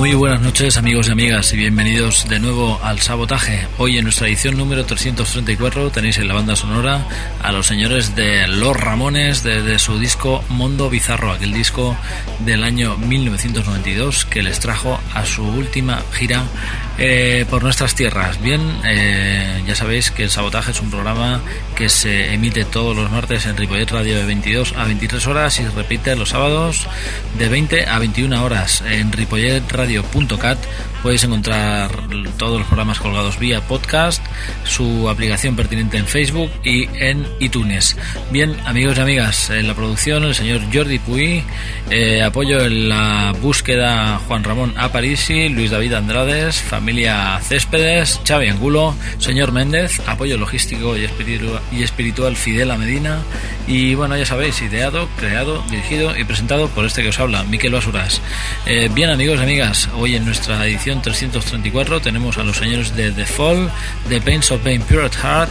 Muy buenas noches amigos y amigas y bienvenidos de nuevo al Sabotaje. Hoy en nuestra edición número 334 tenéis en la banda sonora a los señores de Los Ramones de, de su disco Mundo Bizarro, aquel disco del año 1992 que les trajo a su última gira eh, por nuestras tierras. Bien, eh, ya sabéis que el Sabotaje es un programa que se emite todos los martes en Ripollet Radio de 22 a 23 horas y se repite los sábados de 20 a 21 horas en ripolletradio.cat podéis encontrar todos los programas colgados vía podcast, su aplicación pertinente en Facebook y en iTunes. Bien, amigos y amigas, en la producción el señor Jordi Puy, eh, apoyo en la búsqueda Juan Ramón Aparici, Luis David Andrades, familia Céspedes, Xavi Angulo, señor Méndez, apoyo logístico y espiritual, y espiritual Fidel Medina y bueno, ya sabéis, ideado, creado, dirigido y presentado por este que os habla, Miquel Basuras. Eh, bien, amigos y amigas, hoy en nuestra edición 334 tenemos a los señores de The Fall, The Pains of Pain Pure at Heart,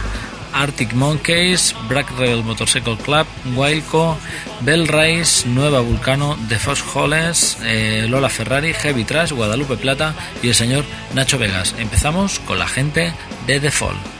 Arctic Monkeys, Black Rebel Motorcycle Club, Wildco, Bell Race, Nueva Vulcano, The Fox Holles, eh, Lola Ferrari, Heavy Trash, Guadalupe Plata y el señor Nacho Vegas. Empezamos con la gente de The Fall.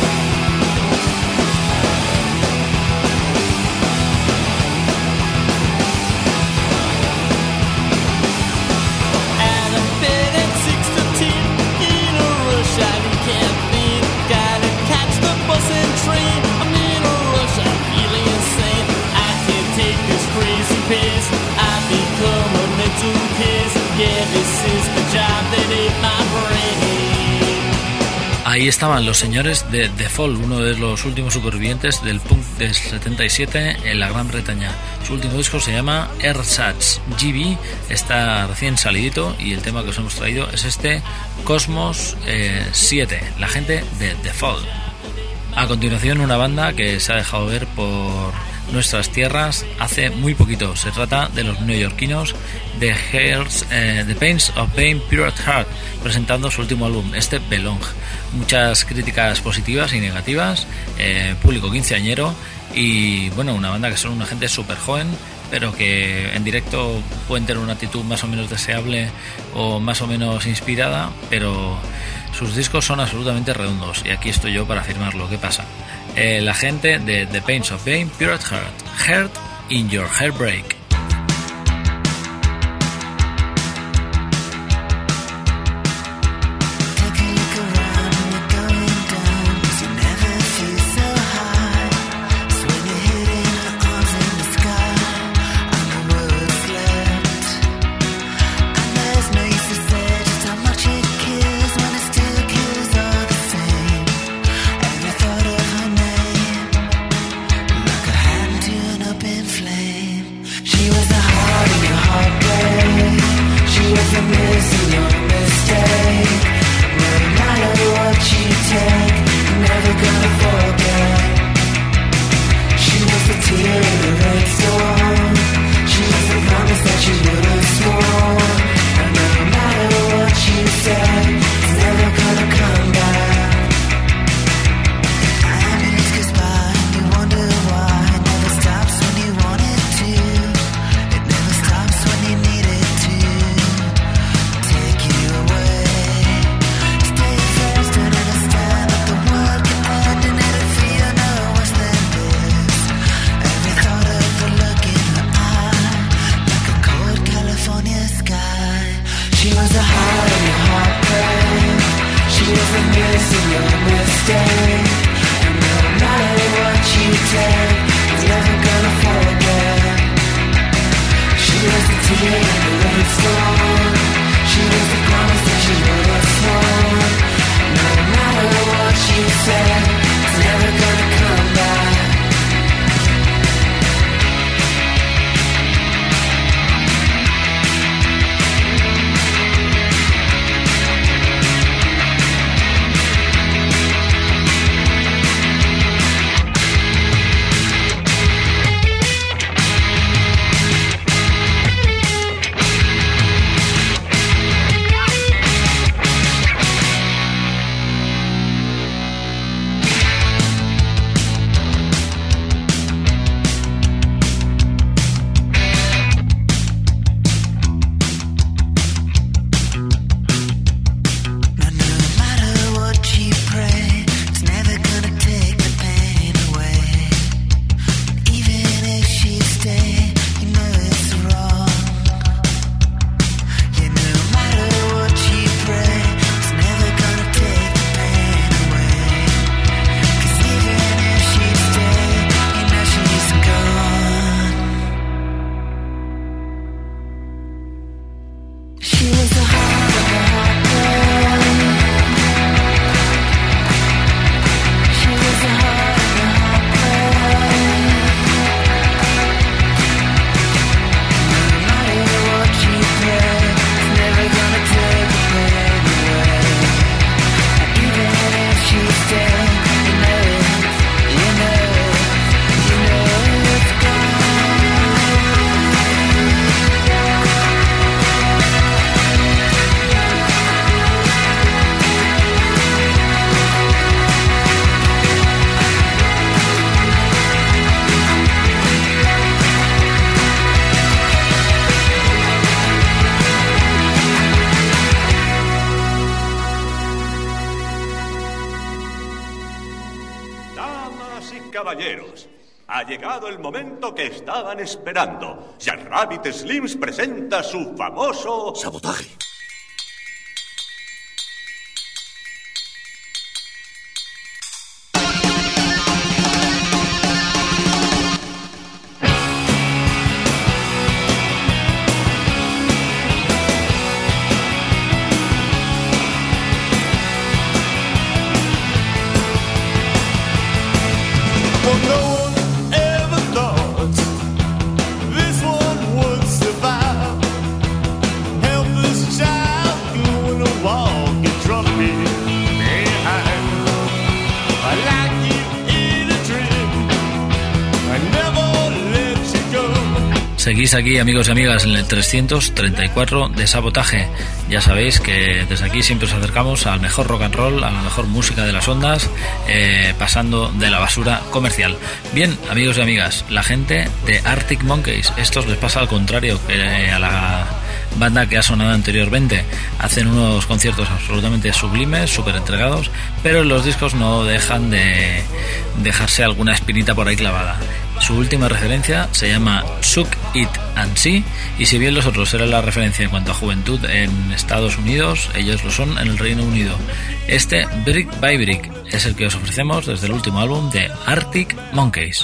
Ahí estaban los señores de The Fall, uno de los últimos supervivientes del punk del 77 en la Gran Bretaña. Su último disco se llama Ersatz GB, está recién salidito y el tema que os hemos traído es este Cosmos 7, eh, la gente de The Fall. A continuación una banda que se ha dejado ver por nuestras tierras hace muy poquito. Se trata de los neoyorquinos de eh, The Pains of Pain Pure Heart, presentando su último álbum, este Belong. Muchas críticas positivas y negativas, eh, público quinceañero y bueno, una banda que son una gente súper joven, pero que en directo pueden tener una actitud más o menos deseable o más o menos inspirada, pero sus discos son absolutamente redondos y aquí estoy yo para afirmarlo. ¿Qué pasa? Eh, la gente de The Pains of Pain, Pure Heart, Heart in Your Heartbreak. Esperando. Ya Rabbit Slims presenta su famoso... Sabotaje. Seguís aquí, amigos y amigas, en el 334 de Sabotaje. Ya sabéis que desde aquí siempre os acercamos al mejor rock and roll, a la mejor música de las ondas, eh, pasando de la basura comercial. Bien, amigos y amigas, la gente de Arctic Monkeys, estos les pasa al contrario que a la banda que ha sonado anteriormente. Hacen unos conciertos absolutamente sublimes, súper entregados, pero los discos no dejan de dejarse alguna espinita por ahí clavada. Su última referencia se llama Suck It and See y si bien los otros eran la referencia en cuanto a juventud en Estados Unidos, ellos lo son en el Reino Unido. Este Brick by Brick es el que os ofrecemos desde el último álbum de Arctic Monkeys.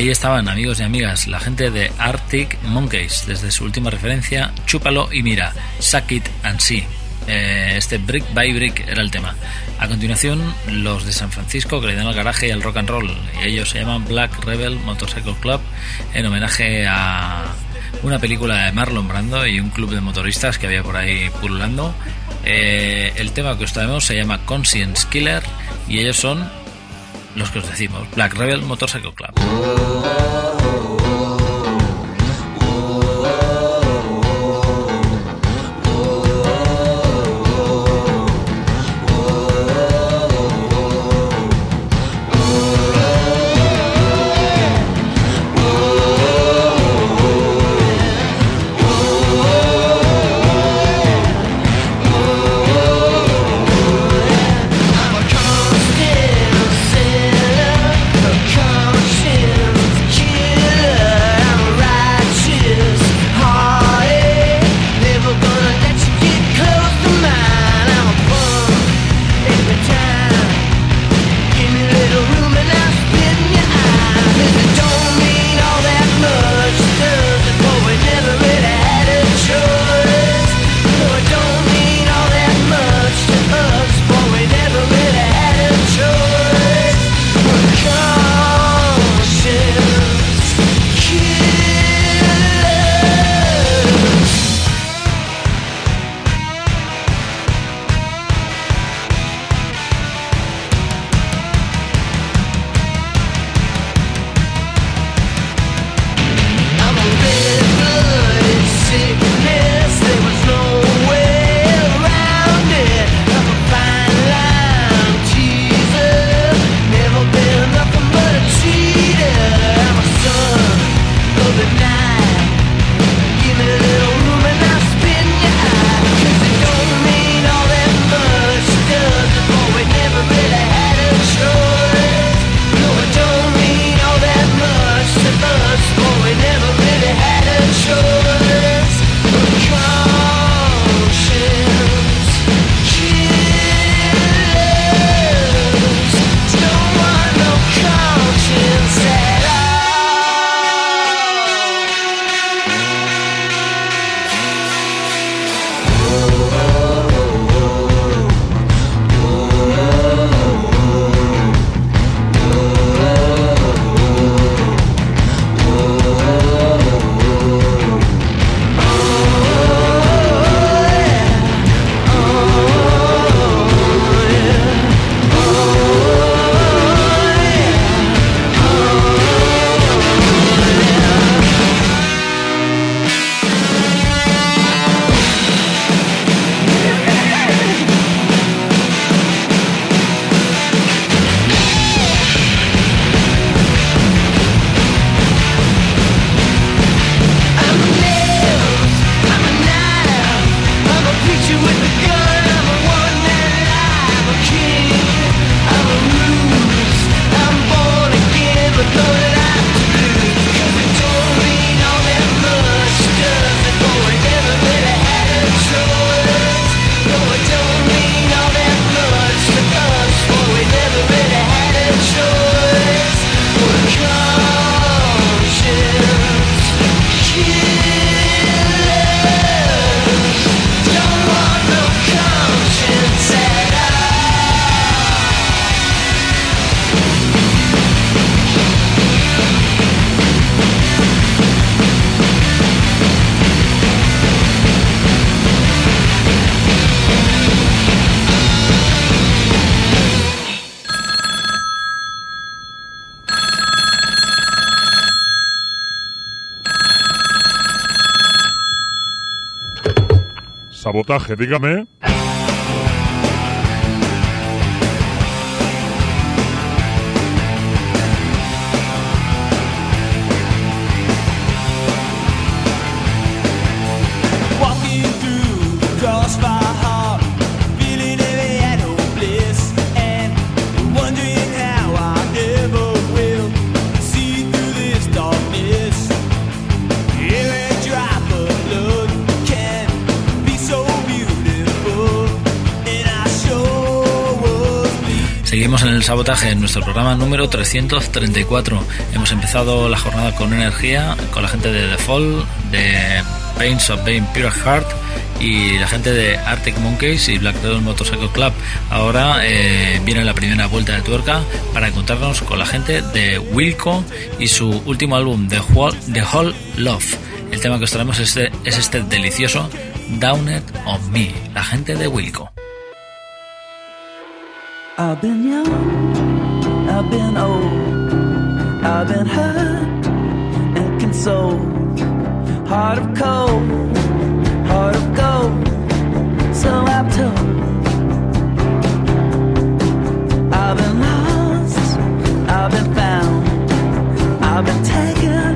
Ahí estaban, amigos y amigas, la gente de Arctic Monkeys, desde su última referencia, Chúpalo y mira, Suck It and See. Eh, este Brick by Brick era el tema. A continuación, los de San Francisco que le dan al garaje y al rock and roll. Ellos se llaman Black Rebel Motorcycle Club en homenaje a una película de Marlon Brando y un club de motoristas que había por ahí pululando. Eh, el tema que os traemos se llama Conscience Killer y ellos son los que os decimos, Black Rebel Motorcycle Club. Sabotaje, dígame. Sabotaje, en nuestro programa número 334. Hemos empezado la jornada con energía, con la gente de The Fall, de Pains of Being Pure Heart y la gente de Arctic Monkeys y Black Devil Motorcycle Club. Ahora eh, viene la primera vuelta de tuerca para encontrarnos con la gente de Wilco y su último álbum, The Whole, The Whole Love. El tema que os traemos es este, es este delicioso Down It On Me, la gente de Wilco. I've been young, I've been old, I've been hurt and consoled. Heart of cold, heart of gold, so I'm told. I've been lost, I've been found, I've been taken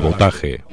Sabotaje.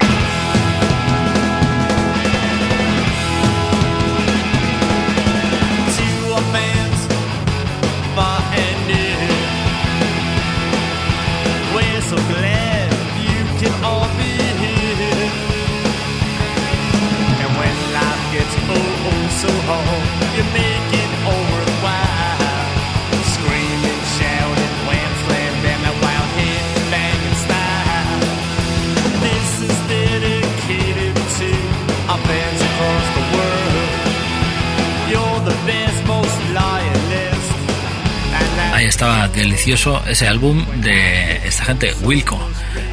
Delicioso ese álbum de esta gente, Wilco.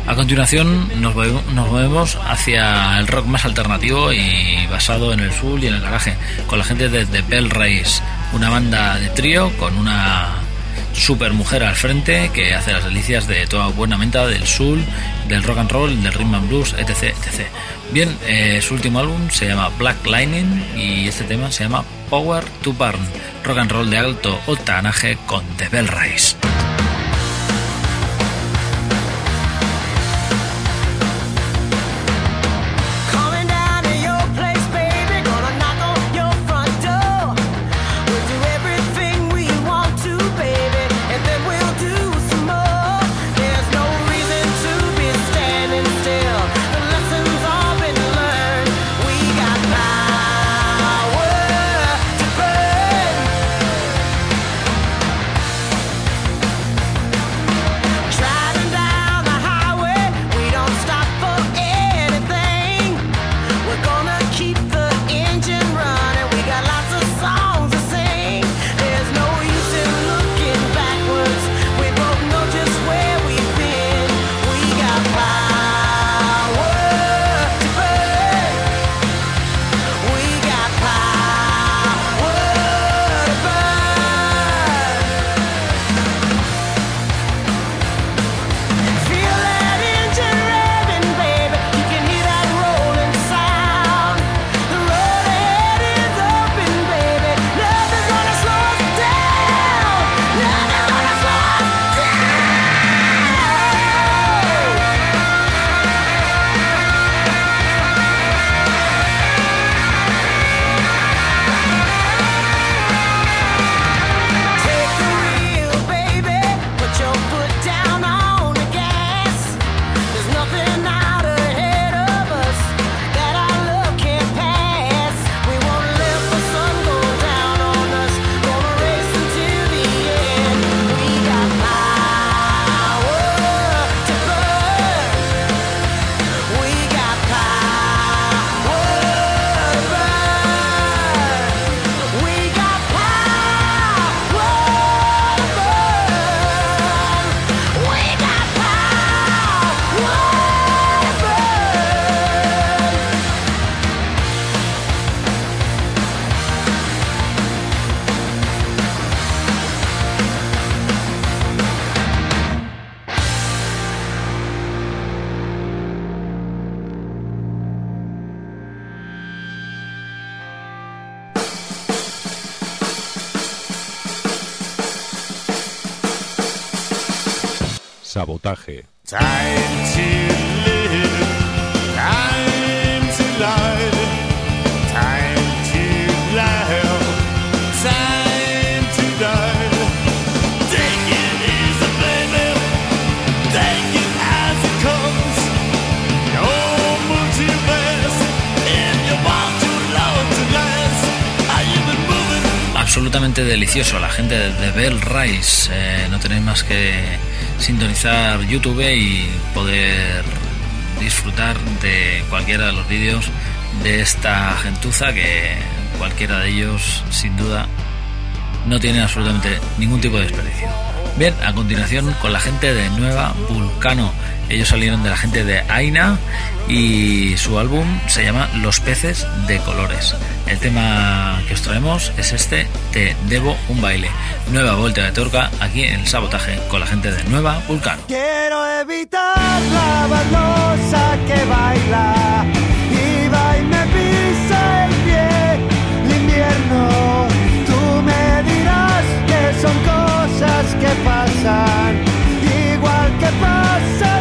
A continuación nos movemos, hacia el rock más alternativo y basado en el soul y en el garaje, con la gente de The Bell Race, una banda de trío con una super mujer al frente que hace las delicias de toda buena menta del soul, del rock and roll, del rhythm and blues, etc. etc. Bien, eh, su último álbum se llama Black Lightning y este tema se llama Power to Burn, rock and roll de alto octanaje con The Bell Race. Delicioso. La gente de Bell Rise. Eh, no tenéis más que sintonizar YouTube y poder disfrutar de cualquiera de los vídeos de esta gentuza que cualquiera de ellos, sin duda, no tiene absolutamente ningún tipo de desperdicio. Bien, a continuación con la gente de Nueva Vulcano. Ellos salieron de la gente de Aina y su álbum se llama Los peces de colores. El tema que os traemos es este, Te debo un baile. Nueva vuelta de torca aquí en el sabotaje con la gente de Nueva Vulcano. Quiero evitar la baldosa que baila y va y me pisa el pie el invierno. Tú me dirás que son cosas que pasan, igual que pasa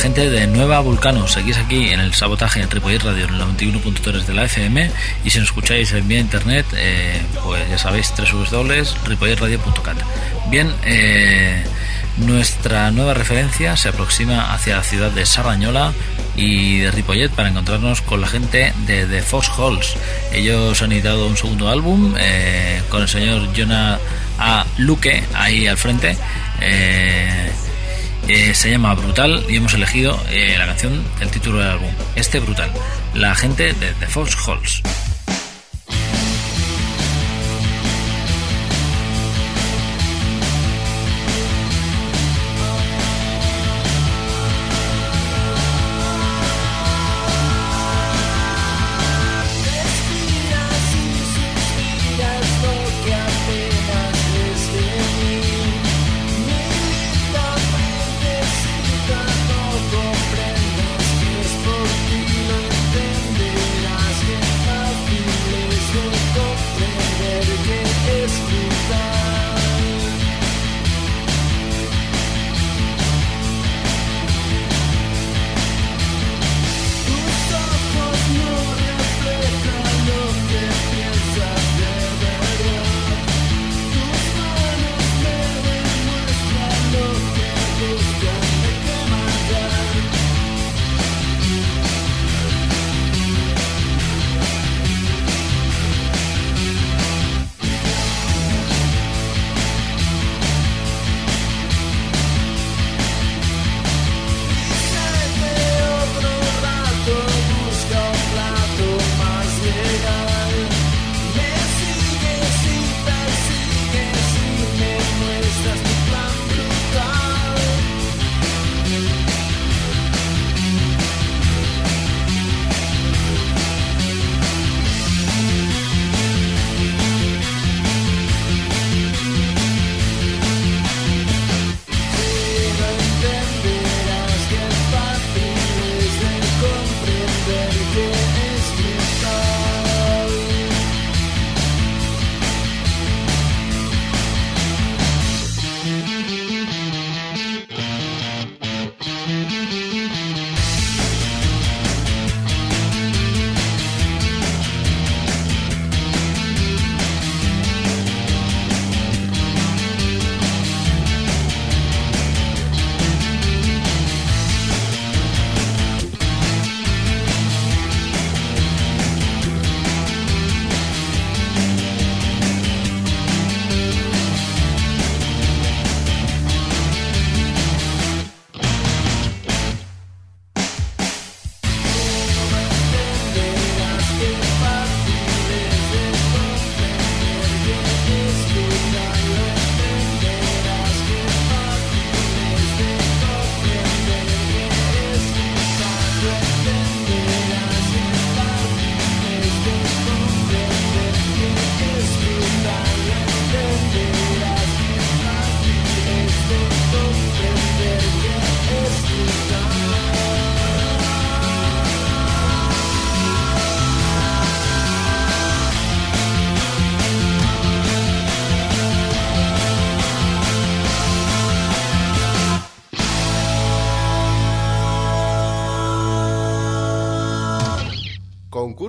Gente de Nueva Vulcano. Seguís aquí en el sabotaje en Ripollet Radio en el 91.3 de la FM. Y si nos escucháis en vía internet, eh, pues ya sabéis, www.ripolletradio.cat. Bien, eh, nuestra nueva referencia se aproxima hacia la ciudad de Sarrañola y de Ripollet para encontrarnos con la gente de The Fox Halls. Ellos han editado un segundo álbum eh, con el señor Jonah A. Luque ahí al frente. Eh, se llama Brutal y hemos elegido eh, la canción, el título del álbum, este Brutal, la gente de The Fox Halls.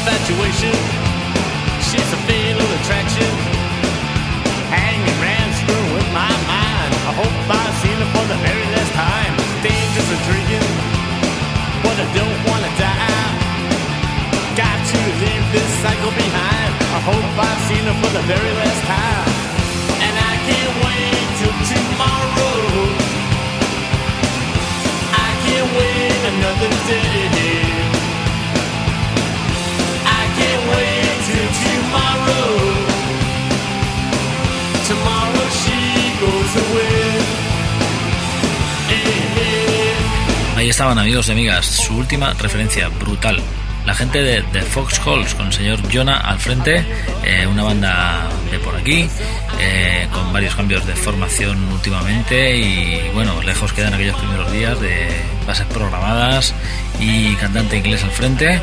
Infatuation, she's a fatal attraction. Hanging around screwing with my mind. I hope I've seen her for the very last time. Dangerous intriguing, but I don't wanna die. Got to leave this cycle behind. I hope I've seen her for the very last estaban amigos y amigas, su última referencia brutal. La gente de, de Fox Halls con el señor Jonah al frente, eh, una banda de por aquí, eh, con varios cambios de formación últimamente y bueno, lejos quedan aquellos primeros días de bases programadas y cantante inglés al frente.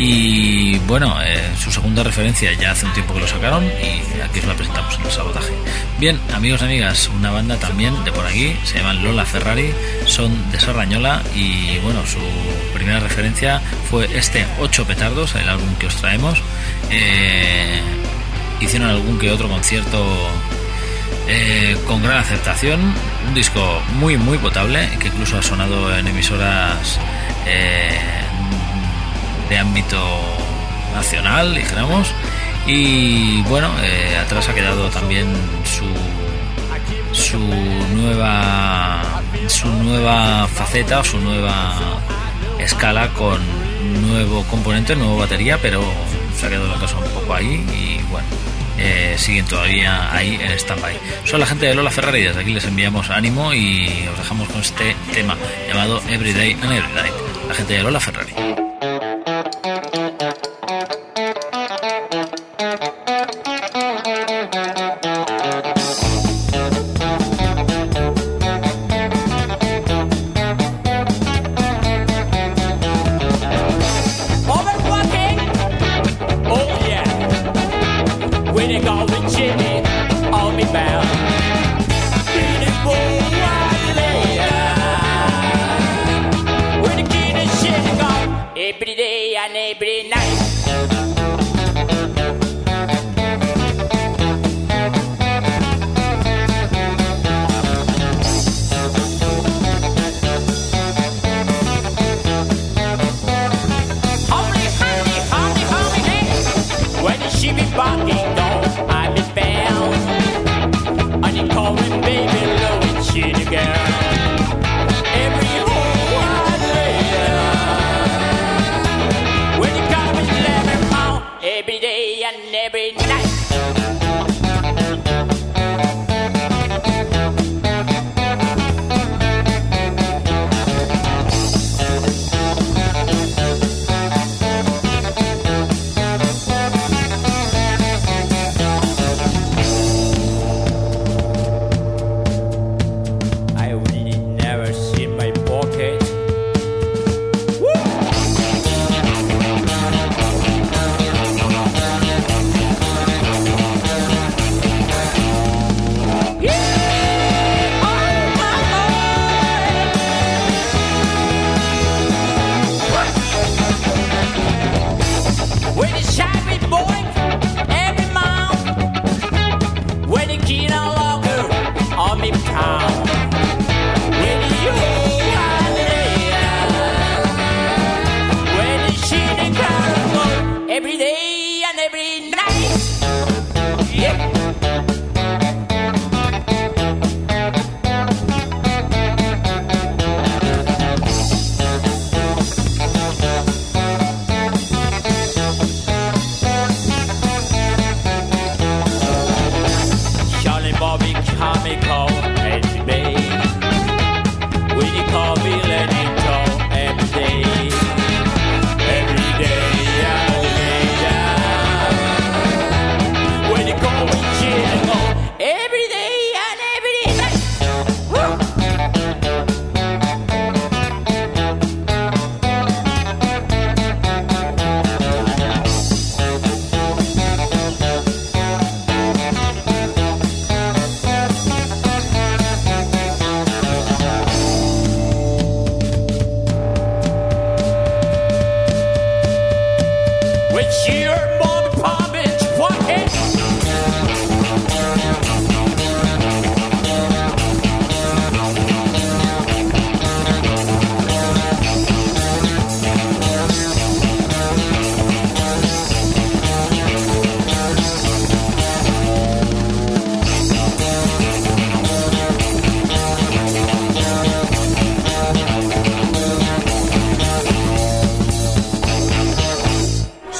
Y bueno, eh, su segunda referencia ya hace un tiempo que lo sacaron y aquí os la presentamos en el sabotaje. Bien, amigos y amigas, una banda también de por aquí, se llaman Lola Ferrari, son de Sarrañola y bueno, su primera referencia fue este 8 petardos, el álbum que os traemos. Eh, hicieron algún que otro concierto eh, con gran aceptación, un disco muy muy potable que incluso ha sonado en emisoras de ámbito nacional, dijéramos. Y bueno, eh, atrás ha quedado también su su nueva su nueva faceta su nueva escala con nuevo componente, nueva batería, pero se ha quedado la cosa un poco ahí y bueno, eh, siguen todavía ahí en stand-by. Son la gente de Lola Ferrari, desde aquí les enviamos ánimo y os dejamos con este tema llamado Everyday and Every Night. La gente de Lola Ferrari.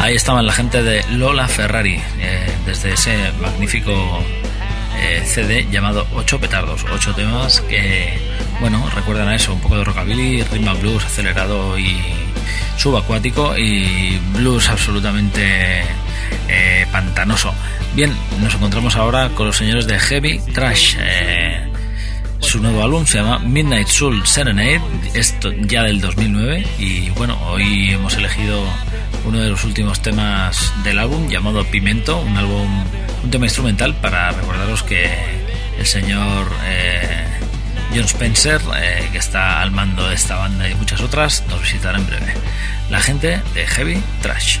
Ahí estaban la gente de Lola Ferrari, eh, desde ese magnífico eh, CD llamado Ocho Petardos, ocho temas que, bueno, recuerdan a eso, un poco de rockabilly, and blues acelerado y subacuático y blues absolutamente eh, pantanoso. Bien, nos encontramos ahora con los señores de Heavy Trash. Su nuevo álbum se llama Midnight Soul Serenade, esto ya del 2009 y bueno, hoy hemos elegido uno de los últimos temas del álbum llamado Pimento, un álbum, un tema instrumental para recordaros que el señor eh, John Spencer, eh, que está al mando de esta banda y muchas otras, nos visitará en breve. La gente de Heavy Trash.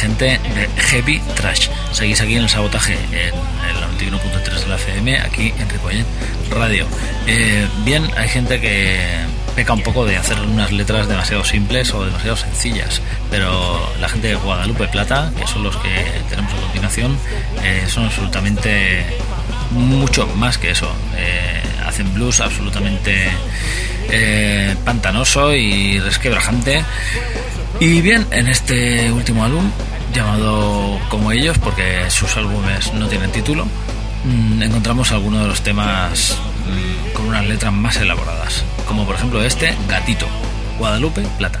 Gente de Heavy Trash. Seguís aquí en el sabotaje en el 91.3 de la FM, aquí en Ripollet Radio. Eh, bien, hay gente que peca un poco de hacer unas letras demasiado simples o demasiado sencillas, pero la gente de Guadalupe Plata, que son los que tenemos a continuación, eh, son absolutamente mucho más que eso. Eh, hacen blues absolutamente eh, pantanoso y resquebrajante. Y bien, en este último álbum, llamado como ellos, porque sus álbumes no tienen título, mm, encontramos algunos de los temas mm, con unas letras más elaboradas, como por ejemplo este, Gatito, Guadalupe Plata.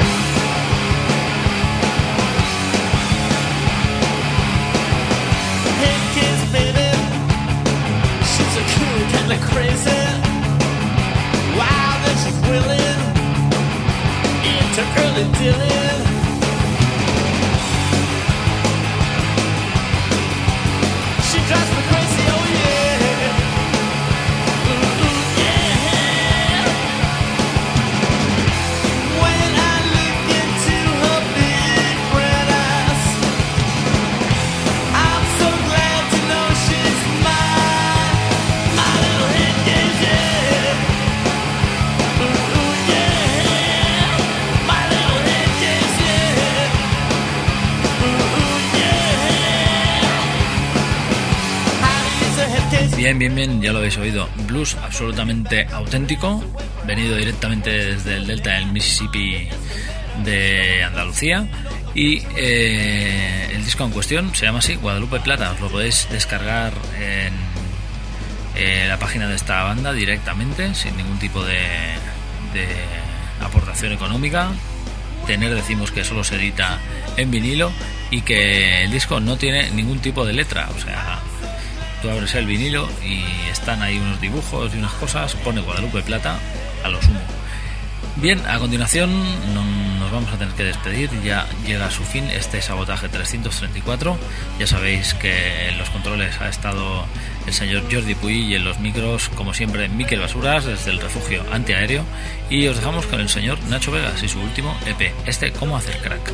been Bien, bien, bien, ya lo habéis oído. Blues absolutamente auténtico, venido directamente desde el delta del Mississippi de Andalucía. Y eh, el disco en cuestión se llama así, Guadalupe Plata. Os lo podéis descargar en eh, la página de esta banda directamente, sin ningún tipo de, de aportación económica. Tener, decimos que solo se edita en vinilo y que el disco no tiene ningún tipo de letra. O sea, tú abres el vinilo y están ahí unos dibujos y unas cosas, pone Guadalupe Plata a lo sumo. Bien, a continuación no- nos vamos a tener que despedir, ya llega a su fin este sabotaje 334. Ya sabéis que en los controles ha estado el señor Jordi Puy y en los micros, como siempre, Miquel Basuras desde el refugio antiaéreo. Y os dejamos con el señor Nacho Vegas y su último EP, este Cómo hacer crack.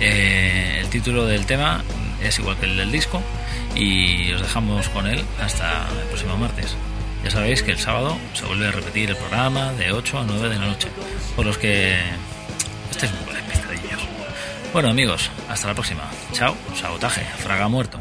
Eh, el título del tema es igual que el del disco y os dejamos con él hasta el próximo martes. Ya sabéis que el sábado se vuelve a repetir el programa de 8 a 9 de la noche, por los que estéis un poco despistadillos. Bueno amigos, hasta la próxima. Chao, sabotaje, fraga muerto.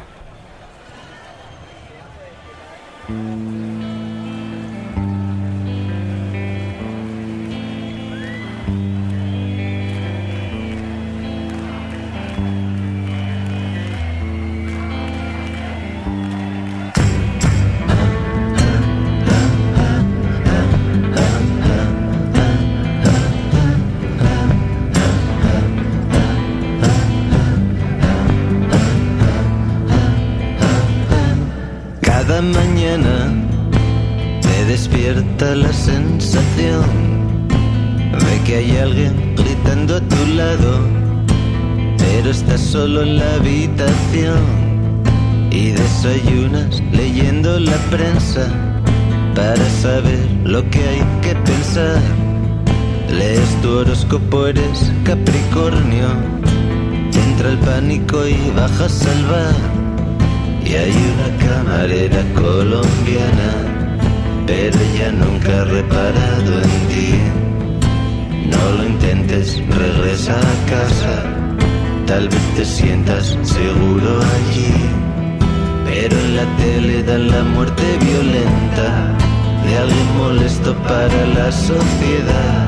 Molesto para la sociedad.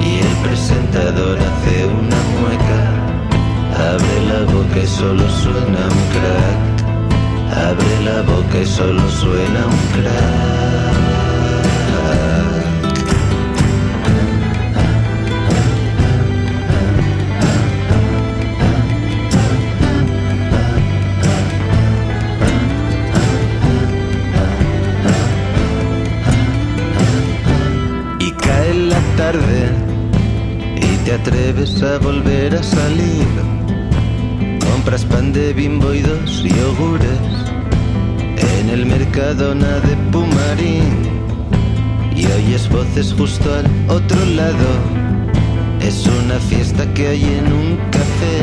Y el presentador hace una mueca, abre la boca y solo suena un crack. Abre la boca y solo suena un crack. Atreves a volver a salir. Compras pan de bimbo y dos yogures en el Mercadona de Pumarín y oyes voces justo al otro lado. Es una fiesta que hay en un café.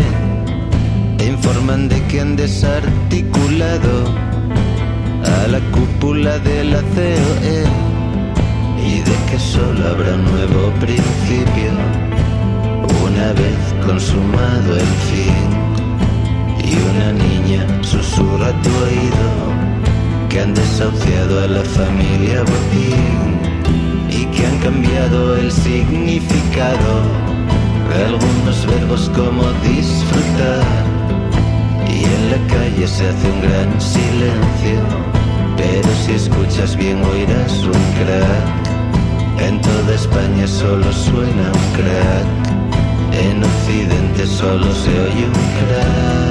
Te informan de que han desarticulado a la cúpula de la COE y de que solo habrá un nuevo principio una vez consumado el fin. Y una niña susurra tu oído que han desahuciado a la familia Botín y que han cambiado el significado de algunos verbos como disfrutar. Y en la calle se hace un gran silencio, pero si escuchas bien oirás un crack. En toda España solo suena un crack, en Occidente solo se oye un crack.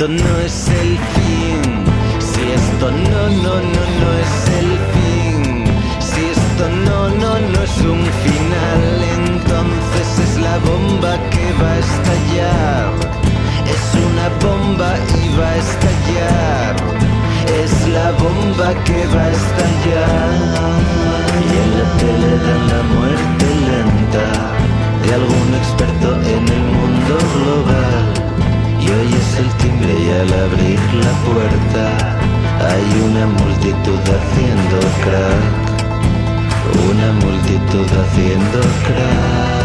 Esto no es el fin, si esto no, no, no, no es el fin, si esto no, no, no es un final, entonces es la bomba que va a estallar. Es una bomba y va a estallar. Es la bomba que va a estallar. Y en la tele dan la muerte lenta de algún experto en el mundo global. Y oyes el timbre y al abrir la puerta hay una multitud haciendo crack. Una multitud haciendo crack.